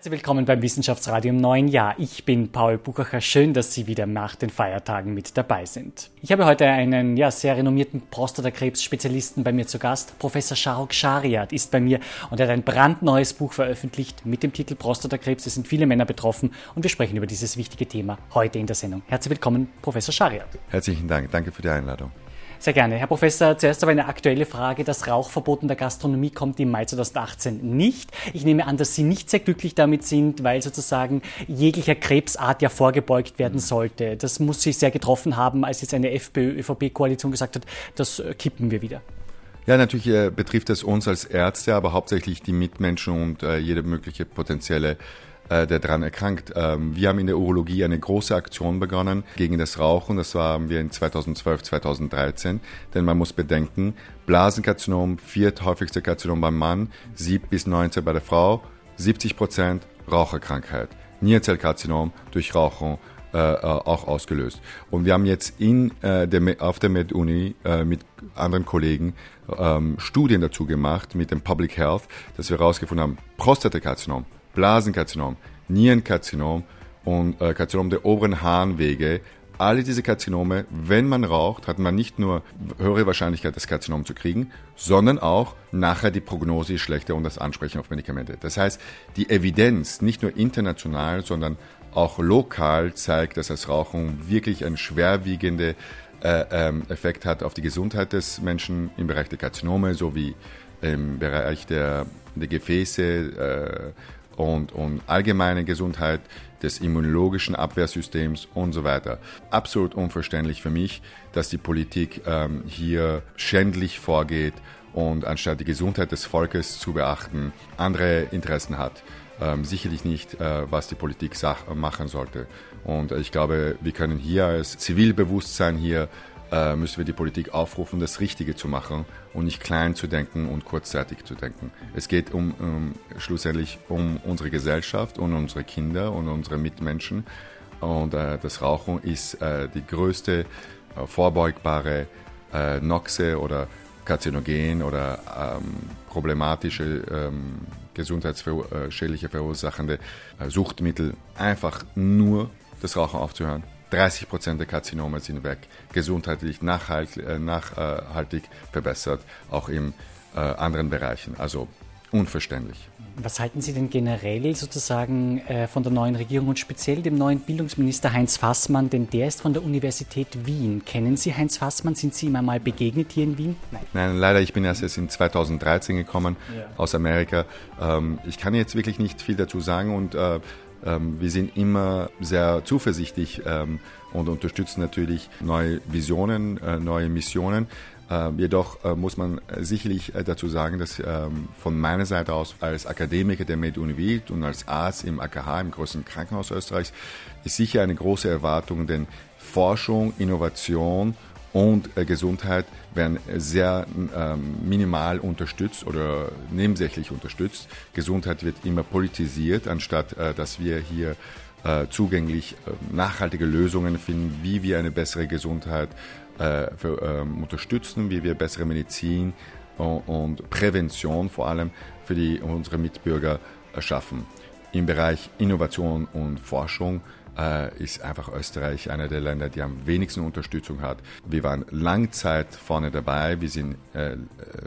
Herzlich willkommen beim Wissenschaftsradio im neuen Jahr. Ich bin Paul Buchacher. Schön, dass Sie wieder nach den Feiertagen mit dabei sind. Ich habe heute einen ja, sehr renommierten Prostatakrebs-Spezialisten bei mir zu Gast. Professor Shahrukh Shariat ist bei mir und er hat ein brandneues Buch veröffentlicht mit dem Titel Prostatakrebs. Es sind viele Männer betroffen und wir sprechen über dieses wichtige Thema heute in der Sendung. Herzlich willkommen, Professor Shariat. Herzlichen Dank. Danke für die Einladung. Sehr gerne. Herr Professor, zuerst aber eine aktuelle Frage. Das Rauchverbot in der Gastronomie kommt im Mai 2018 nicht. Ich nehme an, dass Sie nicht sehr glücklich damit sind, weil sozusagen jeglicher Krebsart ja vorgebeugt werden sollte. Das muss Sie sehr getroffen haben, als jetzt eine FPÖ-ÖVP-Koalition gesagt hat, das kippen wir wieder. Ja, natürlich äh, betrifft es uns als Ärzte, aber hauptsächlich die Mitmenschen und äh, jede mögliche potenzielle äh, der daran erkrankt. Ähm, wir haben in der Urologie eine große Aktion begonnen gegen das Rauchen. Das waren wir in 2012, 2013. Denn man muss bedenken, Blasenkarzinom, vierthäufigste Karzinom beim Mann, 7 bis 19 bei der Frau, 70 Prozent Raucherkrankheit. Nierenzellkarzinom durch Rauchen äh, äh, auch ausgelöst. Und wir haben jetzt in, äh, der, auf der MedUni äh, mit anderen Kollegen ähm, Studien dazu gemacht mit dem Public Health, dass wir herausgefunden haben, Prostatakarzinom, Blasenkarzinom, Nierenkarzinom und äh, Karzinom der oberen Harnwege. Alle diese Karzinome, wenn man raucht, hat man nicht nur höhere Wahrscheinlichkeit, das Karzinom zu kriegen, sondern auch nachher die Prognose ist schlechter und das Ansprechen auf Medikamente. Das heißt, die Evidenz, nicht nur international, sondern auch lokal zeigt, dass das Rauchen wirklich einen schwerwiegenden äh, ähm, Effekt hat auf die Gesundheit des Menschen im Bereich der Karzinome sowie im Bereich der, der Gefäße, äh, und, und allgemeine Gesundheit des immunologischen Abwehrsystems und so weiter. Absolut unverständlich für mich, dass die Politik ähm, hier schändlich vorgeht und anstatt die Gesundheit des Volkes zu beachten, andere Interessen hat. Ähm, sicherlich nicht, äh, was die Politik machen sollte. Und ich glaube, wir können hier als Zivilbewusstsein hier äh, müssen wir die Politik aufrufen, das Richtige zu machen und nicht klein zu denken und kurzzeitig zu denken. Es geht um, um schlussendlich um unsere Gesellschaft und unsere Kinder und unsere Mitmenschen. Und äh, das Rauchen ist äh, die größte äh, vorbeugbare äh, Noxe oder Karzinogen oder ähm, problematische ähm, gesundheitsschädliche verursachende äh, Suchtmittel. Einfach nur das Rauchen aufzuhören 30 Prozent der Karzinome sind weg, gesundheitlich nachhaltig, äh, nachhaltig verbessert, auch in äh, anderen Bereichen. Also unverständlich. Was halten Sie denn generell sozusagen äh, von der neuen Regierung und speziell dem neuen Bildungsminister Heinz Fassmann? Denn der ist von der Universität Wien. Kennen Sie Heinz Fassmann? Sind Sie ihm einmal begegnet hier in Wien? Nein, Nein leider. Ich bin erst jetzt in 2013 gekommen ja. aus Amerika. Ähm, ich kann jetzt wirklich nicht viel dazu sagen und wir sind immer sehr zuversichtlich ähm, und unterstützen natürlich neue Visionen, äh, neue Missionen. Ähm, jedoch äh, muss man sicherlich äh, dazu sagen, dass von meiner Seite aus als Akademiker der MedUni und als Arzt im AKH, im größten Krankenhaus Österreichs, ist sicher eine große Erwartung, denn Forschung, Innovation und äh, Gesundheit werden sehr ähm, minimal unterstützt oder nebensächlich unterstützt. Gesundheit wird immer politisiert, anstatt äh, dass wir hier äh, zugänglich nachhaltige Lösungen finden, wie wir eine bessere Gesundheit äh, ähm, unterstützen, wie wir bessere Medizin und Prävention vor allem für die, unsere Mitbürger schaffen. Im Bereich Innovation und Forschung ist einfach Österreich einer der Länder, die am wenigsten Unterstützung hat. Wir waren lang Zeit vorne dabei, wir sind äh,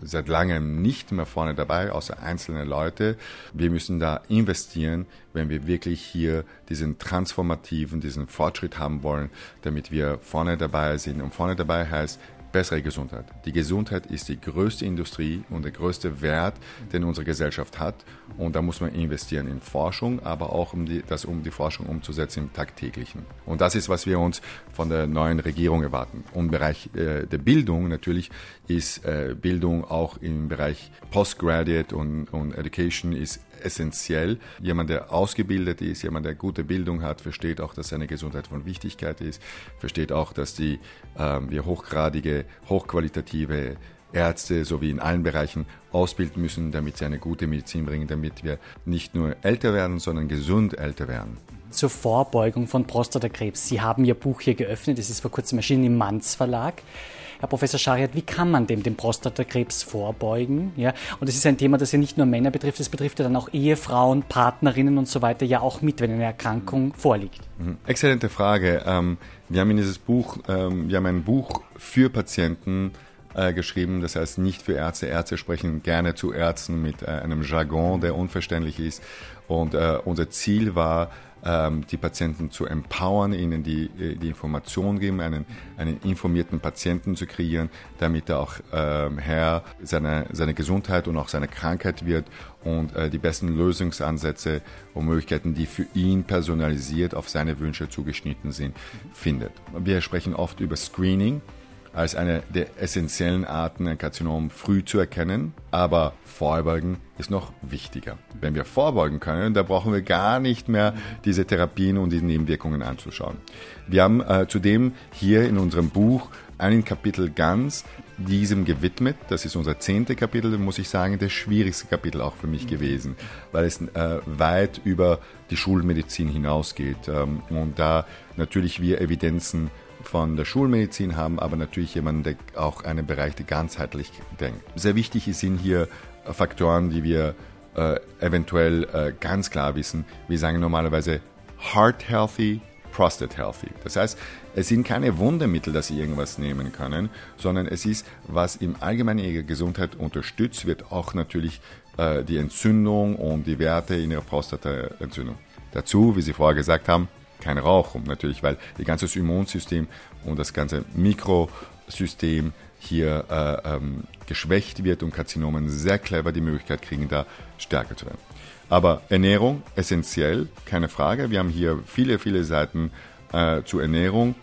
seit langem nicht mehr vorne dabei, außer einzelne Leute. Wir müssen da investieren, wenn wir wirklich hier diesen transformativen, diesen Fortschritt haben wollen, damit wir vorne dabei sind. Und vorne dabei heißt, bessere Gesundheit. Die Gesundheit ist die größte Industrie und der größte Wert, den unsere Gesellschaft hat. Und da muss man investieren in Forschung, aber auch um die, das, um die Forschung umzusetzen im Tagtäglichen. Und das ist, was wir uns von der neuen Regierung erwarten. Und im Bereich äh, der Bildung natürlich ist äh, Bildung auch im Bereich Postgraduate und, und Education ist essentiell. Jemand, der ausgebildet ist, jemand, der gute Bildung hat, versteht auch, dass seine Gesundheit von Wichtigkeit ist, versteht auch, dass die, äh, wir hochgradige, hochqualitative Ärzte sowie in allen Bereichen ausbilden müssen, damit sie eine gute Medizin bringen, damit wir nicht nur älter werden, sondern gesund älter werden. Zur Vorbeugung von Prostatakrebs. Sie haben Ihr Buch hier geöffnet, es ist vor kurzem erschienen im Manz Verlag. Herr Professor Schariat, wie kann man dem dem Prostatakrebs vorbeugen? Ja, und es ist ein Thema, das ja nicht nur Männer betrifft, es betrifft ja dann auch Ehefrauen, Partnerinnen und so weiter ja auch mit, wenn eine Erkrankung vorliegt. Mhm. Exzellente Frage. Ähm, wir haben in dieses Buch, ähm, wir haben ein Buch für Patienten äh, geschrieben, das heißt nicht für Ärzte. Ärzte sprechen gerne zu Ärzten mit äh, einem Jargon, der unverständlich ist. Und äh, unser Ziel war, die Patienten zu empowern, ihnen die, äh, die Information geben, einen, einen informierten Patienten zu kreieren, damit er auch ähm, Herr seiner, seiner Gesundheit und auch seiner Krankheit wird und äh, die besten Lösungsansätze und Möglichkeiten, die für ihn personalisiert auf seine Wünsche zugeschnitten sind, findet. Wir sprechen oft über Screening als eine der essentiellen Arten, ein Karzinom früh zu erkennen. Aber vorbeugen ist noch wichtiger. Wenn wir vorbeugen können, dann brauchen wir gar nicht mehr diese Therapien und diese Nebenwirkungen anzuschauen. Wir haben äh, zudem hier in unserem Buch ein Kapitel ganz diesem gewidmet. Das ist unser zehnte Kapitel, muss ich sagen, das schwierigste Kapitel auch für mich gewesen, weil es äh, weit über die Schulmedizin hinausgeht ähm, und da natürlich wir Evidenzen von der Schulmedizin haben, aber natürlich jemanden, der auch einen Bereich, der ganzheitlich denkt. Sehr wichtig sind hier Faktoren, die wir äh, eventuell äh, ganz klar wissen. Wir sagen normalerweise heart healthy, prostate healthy. Das heißt, es sind keine Wundermittel, dass Sie irgendwas nehmen können, sondern es ist, was im Allgemeinen Ihre Gesundheit unterstützt, wird auch natürlich äh, die Entzündung und die Werte in Ihrer Prostataentzündung. Dazu, wie Sie vorher gesagt haben, kein Rauchen natürlich, weil das ganze Immunsystem und das ganze Mikrosystem hier äh, ähm, geschwächt wird und Karzinomen sehr clever die Möglichkeit kriegen, da stärker zu werden. Aber Ernährung essentiell, keine Frage. Wir haben hier viele, viele Seiten äh, zur Ernährung.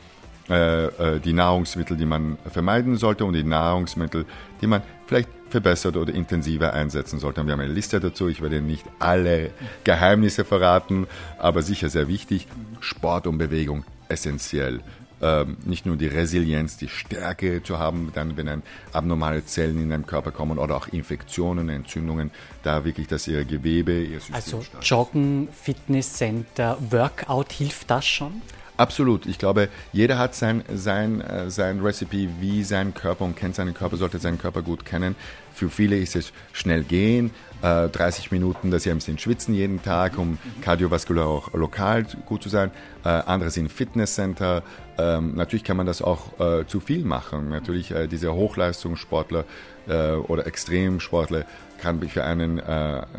Äh, äh, die Nahrungsmittel, die man vermeiden sollte und die Nahrungsmittel, die man vielleicht verbessert oder intensiver einsetzen sollte. Und wir haben eine Liste dazu. Ich werde nicht alle Geheimnisse verraten, aber sicher sehr wichtig. Sport und Bewegung essentiell. Ähm, nicht nur die Resilienz, die Stärke zu haben, dann wenn ein abnormale Zellen in deinem Körper kommen oder auch Infektionen, Entzündungen, da wirklich, dass ihre Gewebe, ihr System Also Joggen, Fitnesscenter, Workout, hilft das schon? Absolut. Ich glaube, jeder hat sein, sein, äh, sein Recipe, wie sein Körper und kennt seinen Körper, sollte seinen Körper gut kennen. Für viele ist es schnell gehen, 30 äh, Minuten, dass sie ein bisschen schwitzen jeden Tag, um kardiovaskulär auch lokal gut zu sein. Äh, andere sind Fitnesscenter. Ähm, natürlich kann man das auch zu viel machen. Natürlich diese Hochleistungssportler oder Extremsportler kann für einen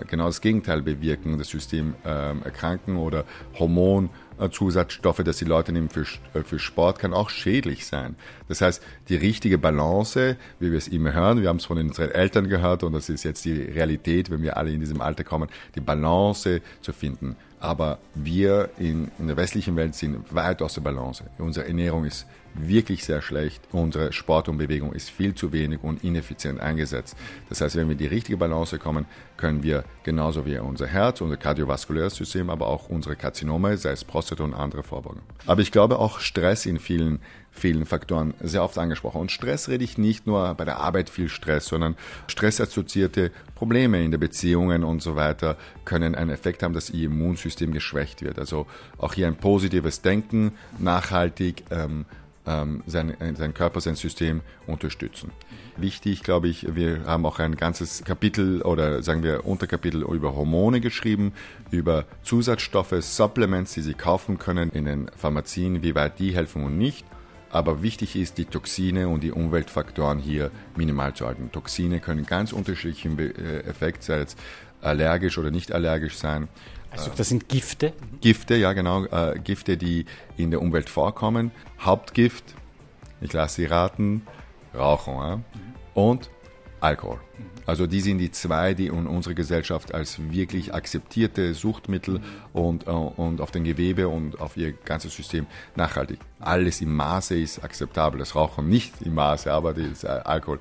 genau das Gegenteil bewirken, das System ähm, erkranken oder Hormon Zusatzstoffe, dass die Leute nehmen für, äh, für Sport, kann auch schädlich sein. Das heißt, die richtige Balance, wie wir es immer hören, wir haben es von unseren Eltern gehört und das ist jetzt die Realität, wenn wir alle in diesem Alter kommen, die Balance zu finden. Aber wir in, in der westlichen Welt sind weit aus der Balance. Unsere Ernährung ist wirklich sehr schlecht. Unsere Sport und Bewegung ist viel zu wenig und ineffizient eingesetzt. Das heißt, wenn wir in die richtige Balance kommen, können wir genauso wie unser Herz, unser kardiovaskuläres System, aber auch unsere Karzinome, sei es Prostata und andere vorbeugen. Aber ich glaube auch Stress in vielen vielen Faktoren sehr oft angesprochen. Und Stress rede ich nicht nur bei der Arbeit viel Stress, sondern stressassoziierte Probleme in den Beziehungen und so weiter können einen Effekt haben, dass ihr Immunsystem geschwächt wird. Also auch hier ein positives Denken, nachhaltig, ähm, ähm, sein, äh, sein Körper, sein System unterstützen. Wichtig, glaube ich, wir haben auch ein ganzes Kapitel oder sagen wir Unterkapitel über Hormone geschrieben, über Zusatzstoffe, Supplements, die Sie kaufen können in den Pharmazien, wie weit die helfen und nicht. Aber wichtig ist, die Toxine und die Umweltfaktoren hier minimal zu halten. Toxine können ganz unterschiedlichen äh, Effekt, sei es allergisch oder nicht allergisch sein. Also das sind Gifte? Gifte, ja genau, äh, Gifte, die in der Umwelt vorkommen. Hauptgift, ich lasse Sie raten, Rauchen ja? und Alkohol. Also die sind die zwei, die in unserer Gesellschaft als wirklich akzeptierte Suchtmittel und, äh, und auf den Gewebe und auf ihr ganzes System nachhaltig. Alles im Maße ist akzeptabel. Das Rauchen nicht im Maße, aber das äh, Alkohol.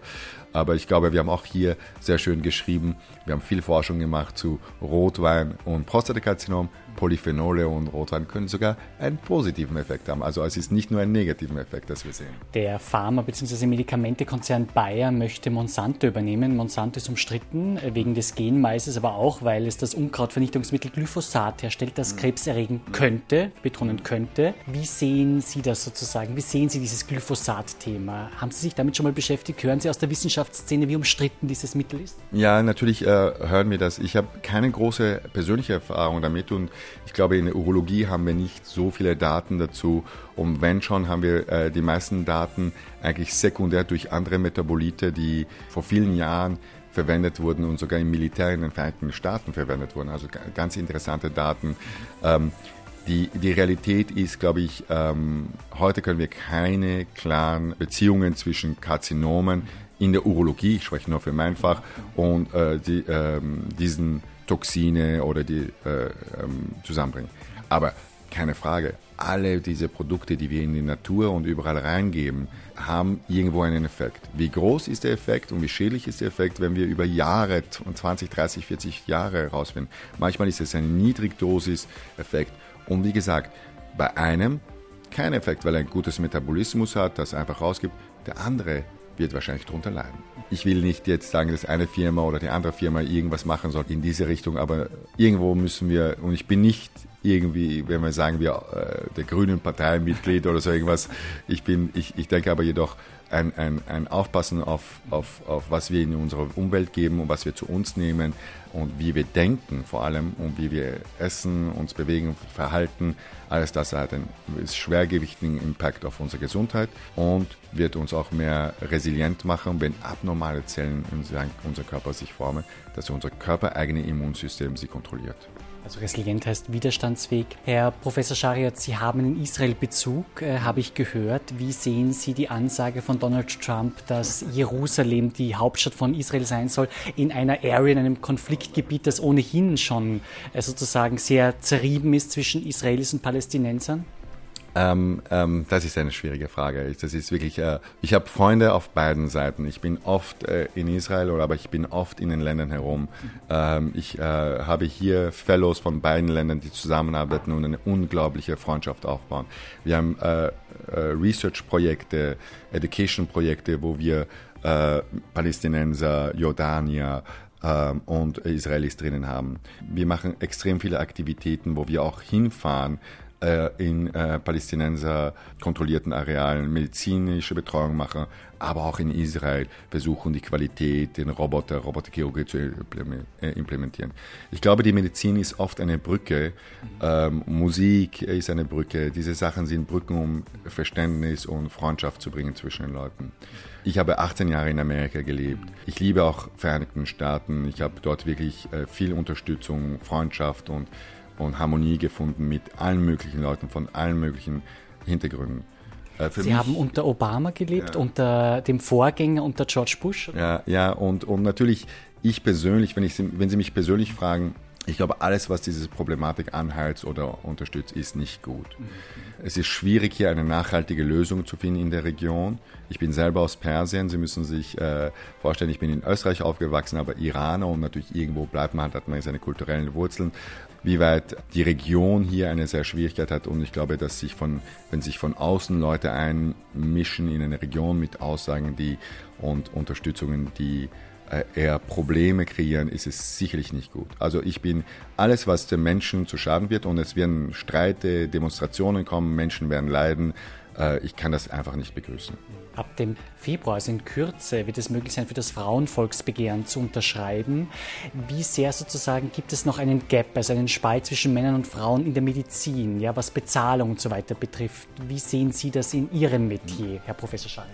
Aber ich glaube, wir haben auch hier sehr schön geschrieben. Wir haben viel Forschung gemacht zu Rotwein und Prostatakarzinom. Polyphenole und Rotwein können sogar einen positiven Effekt haben. Also es ist nicht nur ein negativen Effekt, das wir sehen. Der Pharma- bzw. Medikamentekonzern Bayer möchte Monsanto übernehmen. Monsanto ist umstritten wegen des Genmaises, aber auch, weil es das Unkrautvernichtungsmittel Glyphosat herstellt, das Krebs erregen könnte, betonen könnte. Wie sehen Sie das sozusagen? Wie sehen Sie dieses Glyphosat-Thema? Haben Sie sich damit schon mal beschäftigt? Hören Sie aus der Wissenschaftsszene, wie umstritten dieses Mittel ist? Ja, natürlich äh, hören wir das. Ich habe keine große persönliche Erfahrung damit und ich glaube, in der Urologie haben wir nicht so viele Daten dazu. Und wenn schon, haben wir äh, die meisten Daten eigentlich sekundär durch andere Metabolite, die vor vielen Jahren verwendet wurden und sogar im Militär in den Vereinigten Staaten verwendet wurden. Also ganz interessante Daten. Ähm, die, die Realität ist, glaube ich, ähm, heute können wir keine klaren Beziehungen zwischen Karzinomen in der Urologie, ich spreche nur für mein Fach, und äh, die, ähm, diesen Toxine oder die äh, ähm, zusammenbringen. Aber keine Frage, alle diese Produkte, die wir in die Natur und überall reingeben, haben irgendwo einen Effekt. Wie groß ist der Effekt und wie schädlich ist der Effekt, wenn wir über Jahre, 20, 30, 40 Jahre herausfinden? Manchmal ist es ein Niedrigdosis-Effekt. Und wie gesagt, bei einem kein Effekt, weil er ein gutes Metabolismus hat, das einfach rausgibt. Der andere wird wahrscheinlich darunter leiden. Ich will nicht jetzt sagen, dass eine Firma oder die andere Firma irgendwas machen soll in diese Richtung, aber irgendwo müssen wir, und ich bin nicht irgendwie, wenn wir sagen, wir äh, der Grünen Partei Mitglied oder so irgendwas. Ich bin, ich, ich denke aber jedoch ein, ein, ein Aufpassen auf, auf, auf was wir in unsere Umwelt geben und was wir zu uns nehmen und wie wir denken vor allem und wie wir essen, uns bewegen, verhalten. Alles das hat einen schwergewichtigen Impact auf unsere Gesundheit und wird uns auch mehr resilient machen, wenn abnormale Zellen in unserem Körper sich formen, dass unser körpereigene Immunsystem sie kontrolliert. Also resilient heißt widerstandsfähig. Herr Professor Schariat, Sie haben in Israel Bezug, äh, habe ich gehört. Wie sehen Sie die Ansage von Donald Trump, dass Jerusalem die Hauptstadt von Israel sein soll, in einer Area, in einem Konfliktgebiet, das ohnehin schon äh, sozusagen sehr zerrieben ist zwischen Israelis und Palästinensern? Ähm, ähm, das ist eine schwierige Frage. Das ist wirklich. Äh, ich habe Freunde auf beiden Seiten. Ich bin oft äh, in Israel, oder aber ich bin oft in den Ländern herum. Ähm, ich äh, habe hier Fellows von beiden Ländern, die zusammenarbeiten und eine unglaubliche Freundschaft aufbauen. Wir haben äh, äh, Research-Projekte, Education-Projekte, wo wir äh, Palästinenser, Jordanier, ähm, und Israelis drinnen haben. Wir machen extrem viele Aktivitäten, wo wir auch hinfahren, in äh, Palästinenser kontrollierten Arealen medizinische Betreuung machen, aber auch in Israel versuchen, die Qualität, den Roboter, Roboterchirurgie zu äh, implementieren. Ich glaube, die Medizin ist oft eine Brücke, ähm, Musik ist eine Brücke, diese Sachen sind Brücken, um Verständnis und Freundschaft zu bringen zwischen den Leuten. Ich habe 18 Jahre in Amerika gelebt. Ich liebe auch Vereinigten Staaten. Ich habe dort wirklich äh, viel Unterstützung, Freundschaft und und Harmonie gefunden mit allen möglichen Leuten von allen möglichen Hintergründen. Äh, Sie haben unter Obama gelebt, ja. unter dem Vorgänger, unter George Bush? Ja, ja und, und natürlich, ich persönlich, wenn, ich, wenn Sie mich persönlich fragen, ich glaube, alles, was diese Problematik anheizt oder unterstützt, ist nicht gut. Mhm. Es ist schwierig, hier eine nachhaltige Lösung zu finden in der Region. Ich bin selber aus Persien. Sie müssen sich äh, vorstellen, ich bin in Österreich aufgewachsen, aber Iraner und natürlich irgendwo bleibt man, hat man seine kulturellen Wurzeln. Wie weit die Region hier eine sehr Schwierigkeit hat und ich glaube, dass sich von, wenn sich von außen Leute einmischen in eine Region mit Aussagen, die und Unterstützungen, die äh, eher Probleme kreieren, ist es sicherlich nicht gut. Also ich bin alles, was den Menschen zu Schaden wird und es werden Streite, Demonstrationen kommen, Menschen werden leiden. Äh, ich kann das einfach nicht begrüßen. Ab dem Februar, also in Kürze, wird es möglich sein, für das Frauenvolksbegehren zu unterschreiben. Wie sehr sozusagen gibt es noch einen Gap, also einen Spalt zwischen Männern und Frauen in der Medizin, ja, was Bezahlung und so weiter betrifft? Wie sehen Sie das in Ihrem Metier, Herr Professor Schreier?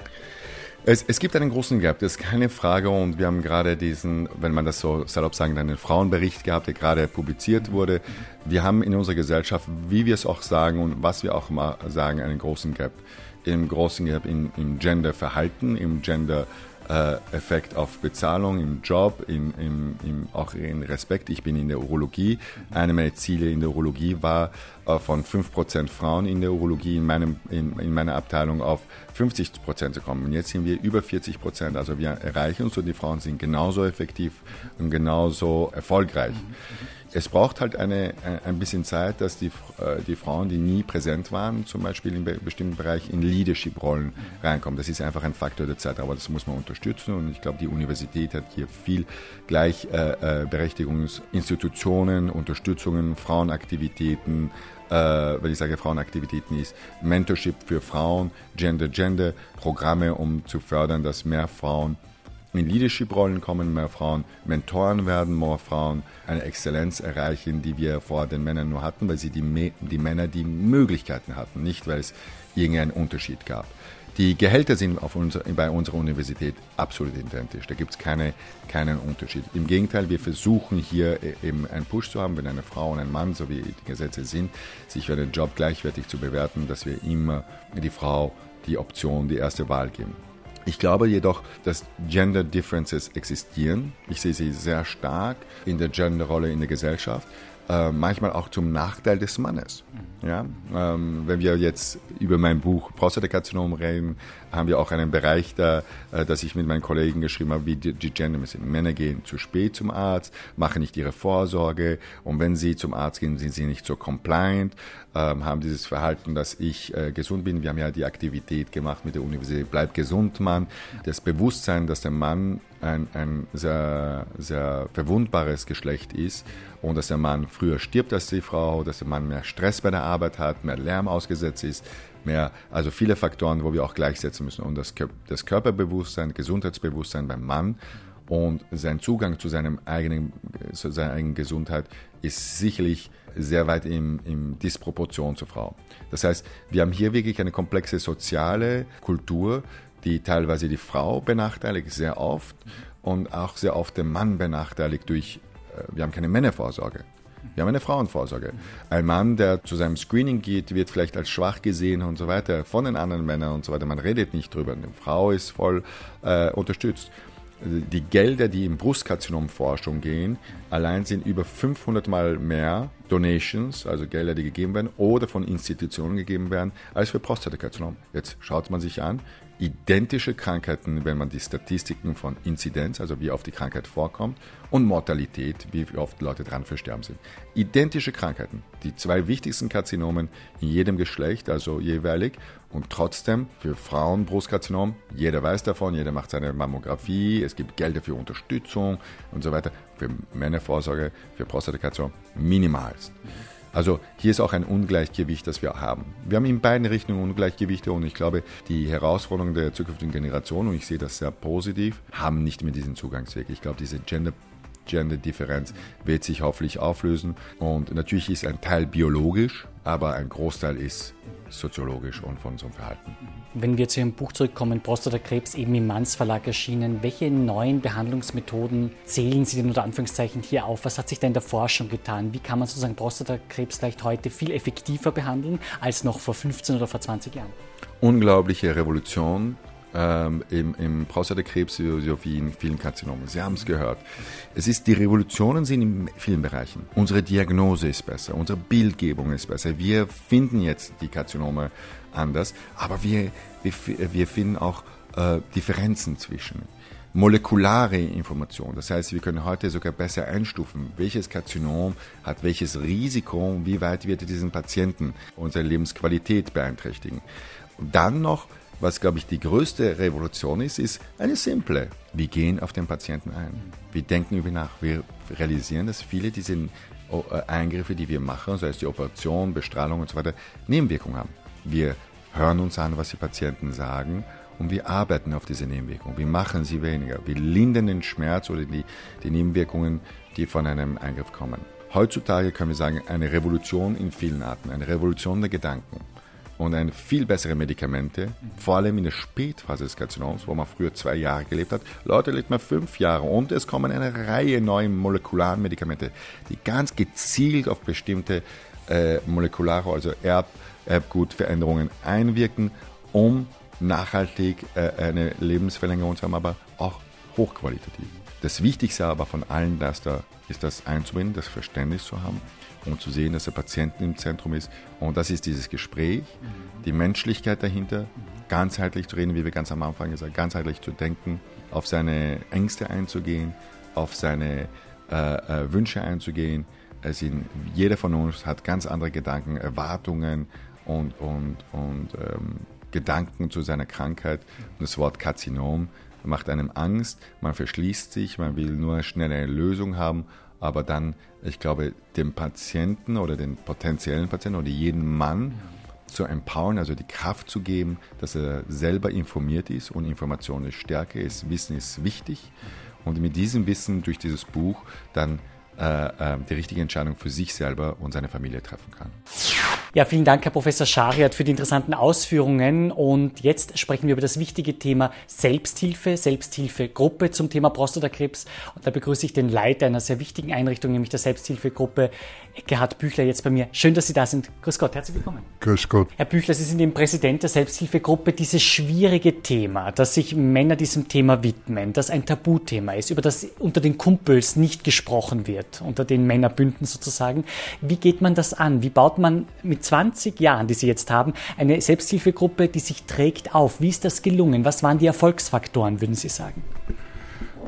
Es, es, gibt einen großen Gap, das ist keine Frage. Und wir haben gerade diesen, wenn man das so salopp sagen, einen Frauenbericht gehabt, der gerade publiziert wurde. Wir haben in unserer Gesellschaft, wie wir es auch sagen und was wir auch mal sagen, einen großen Gap. Im großen Gap im, im Genderverhalten, im Gender äh, Effekt auf Bezahlung im Job, in, in, in, auch in Respekt. Ich bin in der Urologie. Eine meiner Ziele in der Urologie war, äh, von 5% Frauen in der Urologie in, meinem, in, in meiner Abteilung auf 50% zu kommen. Und jetzt sind wir über 40%. Also wir erreichen uns und die Frauen sind genauso effektiv und genauso erfolgreich. Es braucht halt eine, ein bisschen Zeit, dass die, äh, die Frauen, die nie präsent waren, zum Beispiel in bestimmten Bereich in Leadership-Rollen reinkommen. Das ist einfach ein Faktor der Zeit, aber das muss man unterstützen und ich glaube, die Universität hat hier viel Gleichberechtigungsinstitutionen, Unterstützungen, Frauenaktivitäten, äh, wenn ich sage Frauenaktivitäten ist Mentorship für Frauen, Gender-Gender-Programme, um zu fördern, dass mehr Frauen in Leadership-Rollen kommen, mehr Frauen Mentoren werden, mehr Frauen eine Exzellenz erreichen, die wir vor den Männern nur hatten, weil sie die, die Männer die Möglichkeiten hatten, nicht weil es irgendeinen Unterschied gab. Die Gehälter sind unser, bei unserer Universität absolut identisch. Da gibt es keine, keinen Unterschied. Im Gegenteil, wir versuchen hier e, eben einen Push zu haben, wenn eine Frau und ein Mann, so wie die Gesetze sind, sich für den Job gleichwertig zu bewerten, dass wir immer die Frau die Option, die erste Wahl geben. Ich glaube jedoch, dass Gender Differences existieren. Ich sehe sie sehr stark in der Genderrolle in der Gesellschaft. Äh, manchmal auch zum Nachteil des Mannes. Ja? Ähm, wenn wir jetzt über mein Buch Prostatakarzinom reden, haben wir auch einen Bereich da, äh, dass ich mit meinen Kollegen geschrieben habe, wie die, die sind. Männer gehen zu spät zum Arzt, machen nicht ihre Vorsorge und wenn sie zum Arzt gehen, sind sie nicht so compliant, ähm, haben dieses Verhalten, dass ich äh, gesund bin. Wir haben ja die Aktivität gemacht mit der Universität Bleib gesund, Mann. Das Bewusstsein, dass der Mann ein, ein sehr, sehr verwundbares Geschlecht ist und dass der Mann früher stirbt als die Frau, dass der Mann mehr Stress bei der Arbeit hat, mehr Lärm ausgesetzt ist, mehr, also viele Faktoren, wo wir auch gleichsetzen müssen. Und das, das Körperbewusstsein, Gesundheitsbewusstsein beim Mann und sein Zugang zu, seinem eigenen, zu seiner eigenen Gesundheit ist sicherlich sehr weit in, in Disproportion zur Frau. Das heißt, wir haben hier wirklich eine komplexe soziale Kultur, die teilweise die Frau benachteiligt, sehr oft, und auch sehr oft den Mann benachteiligt durch, äh, wir haben keine Männervorsorge. Wir haben eine Frauenvorsorge. Ein Mann, der zu seinem Screening geht, wird vielleicht als schwach gesehen und so weiter von den anderen Männern und so weiter. Man redet nicht drüber. Eine Frau ist voll äh, unterstützt. Die Gelder, die in Brustkarzinomforschung gehen, allein sind über 500 Mal mehr Donations, also Gelder, die gegeben werden oder von Institutionen gegeben werden, als für Prostatakarzinom. Jetzt schaut man sich an, identische Krankheiten, wenn man die Statistiken von Inzidenz, also wie oft die Krankheit vorkommt, und Mortalität, wie oft Leute dran versterben sind. Identische Krankheiten, die zwei wichtigsten Karzinomen in jedem Geschlecht, also jeweilig, und trotzdem für Frauen Brustkarzinom, jeder weiß davon, jeder macht seine Mammographie, es gibt Gelder für Unterstützung und so weiter. Für Männervorsorge, für Prostatakarzinom minimalst. Also hier ist auch ein Ungleichgewicht, das wir haben. Wir haben in beiden Richtungen Ungleichgewichte und ich glaube, die Herausforderungen der zukünftigen Generation, und ich sehe das sehr positiv, haben nicht mehr diesen Zugangsweg. Ich glaube, diese Gender Gender-Differenz wird sich hoffentlich auflösen. Und natürlich ist ein Teil biologisch, aber ein Großteil ist soziologisch und von unserem Verhalten. Wenn wir zu Ihrem Buch zurückkommen, Prostatakrebs eben im Manns Verlag erschienen, welche neuen Behandlungsmethoden zählen Sie denn unter Anführungszeichen hier auf? Was hat sich denn in der Forschung getan? Wie kann man sozusagen Prostatakrebs vielleicht heute viel effektiver behandeln als noch vor 15 oder vor 20 Jahren? Unglaubliche Revolution ähm, im, im Prostatakrebs wie in vielen Karzinomen. Sie haben es gehört. Es ist, die Revolutionen sind in vielen Bereichen. Unsere Diagnose ist besser, unsere Bildgebung ist besser. Wir finden jetzt die Karzinome anders, aber wir, wir, wir finden auch äh, Differenzen zwischen molekulare Information. Das heißt, wir können heute sogar besser einstufen, welches Karzinom hat welches Risiko, wie weit wird diesen Patienten unsere Lebensqualität beeinträchtigen. Und dann noch was, glaube ich, die größte Revolution ist, ist eine simple. Wir gehen auf den Patienten ein. Wir denken über nach. Wir realisieren, dass viele dieser äh, Eingriffe, die wir machen, sei es die Operation, Bestrahlung und so weiter, Nebenwirkungen haben. Wir hören uns an, was die Patienten sagen und wir arbeiten auf diese Nebenwirkungen. Wir machen sie weniger. Wir lindern den Schmerz oder die, die Nebenwirkungen, die von einem Eingriff kommen. Heutzutage können wir sagen, eine Revolution in vielen Arten, eine Revolution der Gedanken und eine viel bessere Medikamente, vor allem in der Spätphase des Karzinoms, wo man früher zwei Jahre gelebt hat. Leute lebt man fünf Jahre und es kommen eine Reihe neuer molekularen Medikamente, die ganz gezielt auf bestimmte äh, molekulare, also Erb, Erbgutveränderungen einwirken, um nachhaltig äh, eine Lebensverlängerung zu haben, aber hochqualitativ. Das Wichtigste aber von allen das da, ist das einzubinden, das Verständnis zu haben und zu sehen, dass der Patient im Zentrum ist. Und das ist dieses Gespräch, die Menschlichkeit dahinter, ganzheitlich zu reden, wie wir ganz am Anfang gesagt haben, ganzheitlich zu denken, auf seine Ängste einzugehen, auf seine äh, äh, Wünsche einzugehen. Es in, jeder von uns hat ganz andere Gedanken, Erwartungen und, und, und ähm, Gedanken zu seiner Krankheit. Und das Wort Karzinom macht einem Angst, man verschließt sich, man will nur schnell eine Lösung haben, aber dann, ich glaube, dem Patienten oder den potenziellen Patienten oder jeden Mann zu empowern, also die Kraft zu geben, dass er selber informiert ist und Information ist Stärke, ist, Wissen ist wichtig und mit diesem Wissen durch dieses Buch dann äh, äh, die richtige Entscheidung für sich selber und seine Familie treffen kann. Ja, vielen Dank, Herr Professor Schariat, für die interessanten Ausführungen. Und jetzt sprechen wir über das wichtige Thema Selbsthilfe, Selbsthilfegruppe zum Thema Prostatakrebs. Und da begrüße ich den Leiter einer sehr wichtigen Einrichtung, nämlich der Selbsthilfegruppe Gerhard Büchler jetzt bei mir. Schön, dass Sie da sind. Grüß Gott, herzlich willkommen. Grüß Gott. Herr Büchler, Sie sind eben Präsident der Selbsthilfegruppe. Dieses schwierige Thema, dass sich Männer diesem Thema widmen, das ein Tabuthema ist, über das unter den Kumpels nicht gesprochen wird, unter den Männerbünden sozusagen. Wie geht man das an? Wie baut man mit 20 Jahren, die Sie jetzt haben, eine Selbsthilfegruppe, die sich trägt, auf? Wie ist das gelungen? Was waren die Erfolgsfaktoren, würden Sie sagen?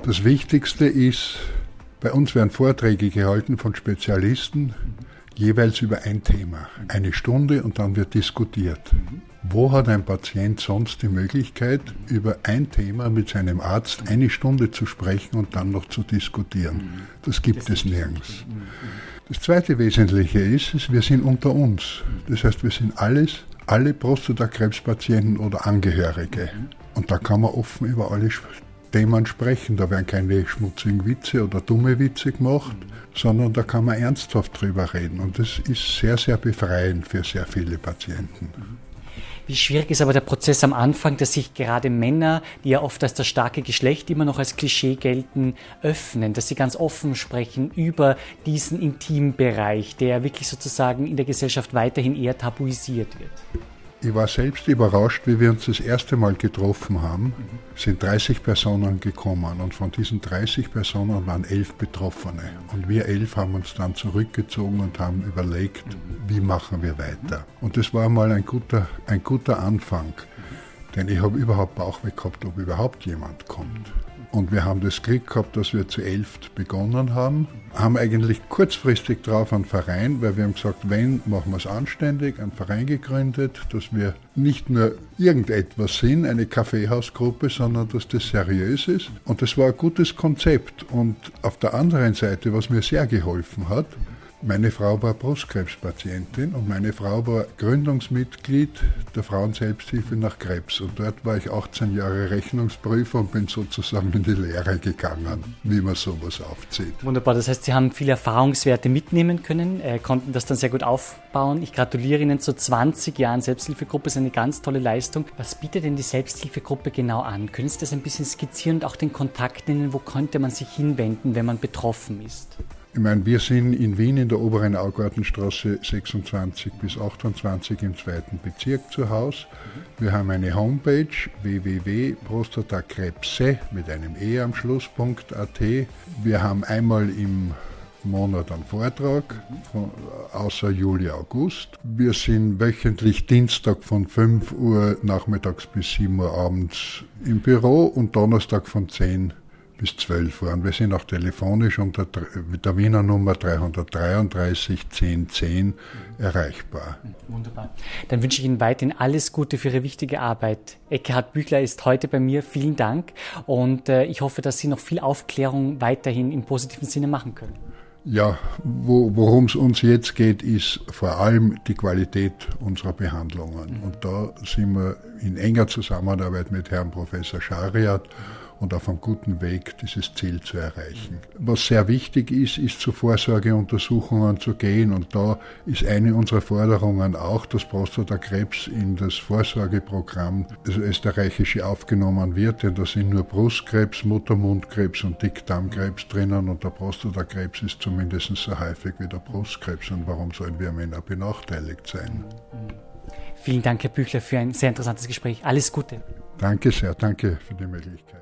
Das Wichtigste ist, bei uns werden Vorträge gehalten von Spezialisten, jeweils über ein Thema. Eine Stunde und dann wird diskutiert. Wo hat ein Patient sonst die Möglichkeit, über ein Thema mit seinem Arzt eine Stunde zu sprechen und dann noch zu diskutieren? Das gibt es nirgends. Das zweite Wesentliche ist, wir sind unter uns. Das heißt, wir sind alles, alle Prostatakrebspatienten oder Angehörige. Und da kann man offen über alle Themen sprechen. Da werden keine schmutzigen Witze oder dumme Witze gemacht, sondern da kann man ernsthaft drüber reden. Und das ist sehr, sehr befreiend für sehr viele Patienten. Wie schwierig ist aber der Prozess am Anfang, dass sich gerade Männer, die ja oft als das starke Geschlecht immer noch als Klischee gelten, öffnen, dass sie ganz offen sprechen über diesen Intimbereich, der wirklich sozusagen in der Gesellschaft weiterhin eher tabuisiert wird. Ich war selbst überrascht, wie wir uns das erste Mal getroffen haben. Sind 30 Personen gekommen und von diesen 30 Personen waren elf Betroffene. Und wir elf haben uns dann zurückgezogen und haben überlegt, wie machen wir weiter. Und das war mal ein guter, ein guter Anfang. Denn ich habe überhaupt Bauchweh gehabt, ob überhaupt jemand kommt. Und wir haben das Glück gehabt, dass wir zu elf begonnen haben. Haben eigentlich kurzfristig drauf einen Verein, weil wir haben gesagt, wenn, machen wir es anständig, einen Verein gegründet, dass wir nicht nur irgendetwas sind, eine Kaffeehausgruppe, sondern dass das seriös ist. Und das war ein gutes Konzept. Und auf der anderen Seite, was mir sehr geholfen hat, meine Frau war Brustkrebspatientin und meine Frau war Gründungsmitglied der Frauenselbsthilfe nach Krebs. Und dort war ich 18 Jahre Rechnungsprüfer und bin sozusagen in die Lehre gegangen, wie man sowas aufzieht. Wunderbar, das heißt, Sie haben viele Erfahrungswerte mitnehmen können, äh, konnten das dann sehr gut aufbauen. Ich gratuliere Ihnen zu 20 Jahren Selbsthilfegruppe, ist eine ganz tolle Leistung. Was bietet denn die Selbsthilfegruppe genau an? Können Sie das ein bisschen skizzieren und auch den Kontakt nennen? Wo könnte man sich hinwenden, wenn man betroffen ist? Ich meine, wir sind in Wien in der oberen Augartenstraße 26 bis 28 im zweiten Bezirk zu Hause. Wir haben eine Homepage www.prostatakrebse mit einem E am Schluss.at. Wir haben einmal im Monat einen Vortrag, von, außer Juli, August. Wir sind wöchentlich Dienstag von 5 Uhr nachmittags bis 7 Uhr abends im Büro und Donnerstag von 10 Uhr bis 12 Uhr. Und wir sind auch telefonisch unter der Wiener Nummer 333 1010 erreichbar. Wunderbar. Dann wünsche ich Ihnen weiterhin alles Gute für Ihre wichtige Arbeit. Eckhard Büchler ist heute bei mir. Vielen Dank. Und äh, ich hoffe, dass Sie noch viel Aufklärung weiterhin im positiven Sinne machen können. Ja, wo, worum es uns jetzt geht, ist vor allem die Qualität unserer Behandlungen. Und da sind wir in enger Zusammenarbeit mit Herrn Professor Schariat und auf einem guten Weg, dieses Ziel zu erreichen. Was sehr wichtig ist, ist zu Vorsorgeuntersuchungen zu gehen und da ist eine unserer Forderungen auch, dass Prostatakrebs in das Vorsorgeprogramm das österreichische aufgenommen wird, denn da sind nur Brustkrebs, Muttermundkrebs und Dickdarmkrebs drinnen und der Prostatakrebs ist zumindest so häufig wie der Brustkrebs und warum sollen wir Männer benachteiligt sein? Vielen Dank, Herr Büchler, für ein sehr interessantes Gespräch. Alles Gute. Danke sehr, danke für die Möglichkeit.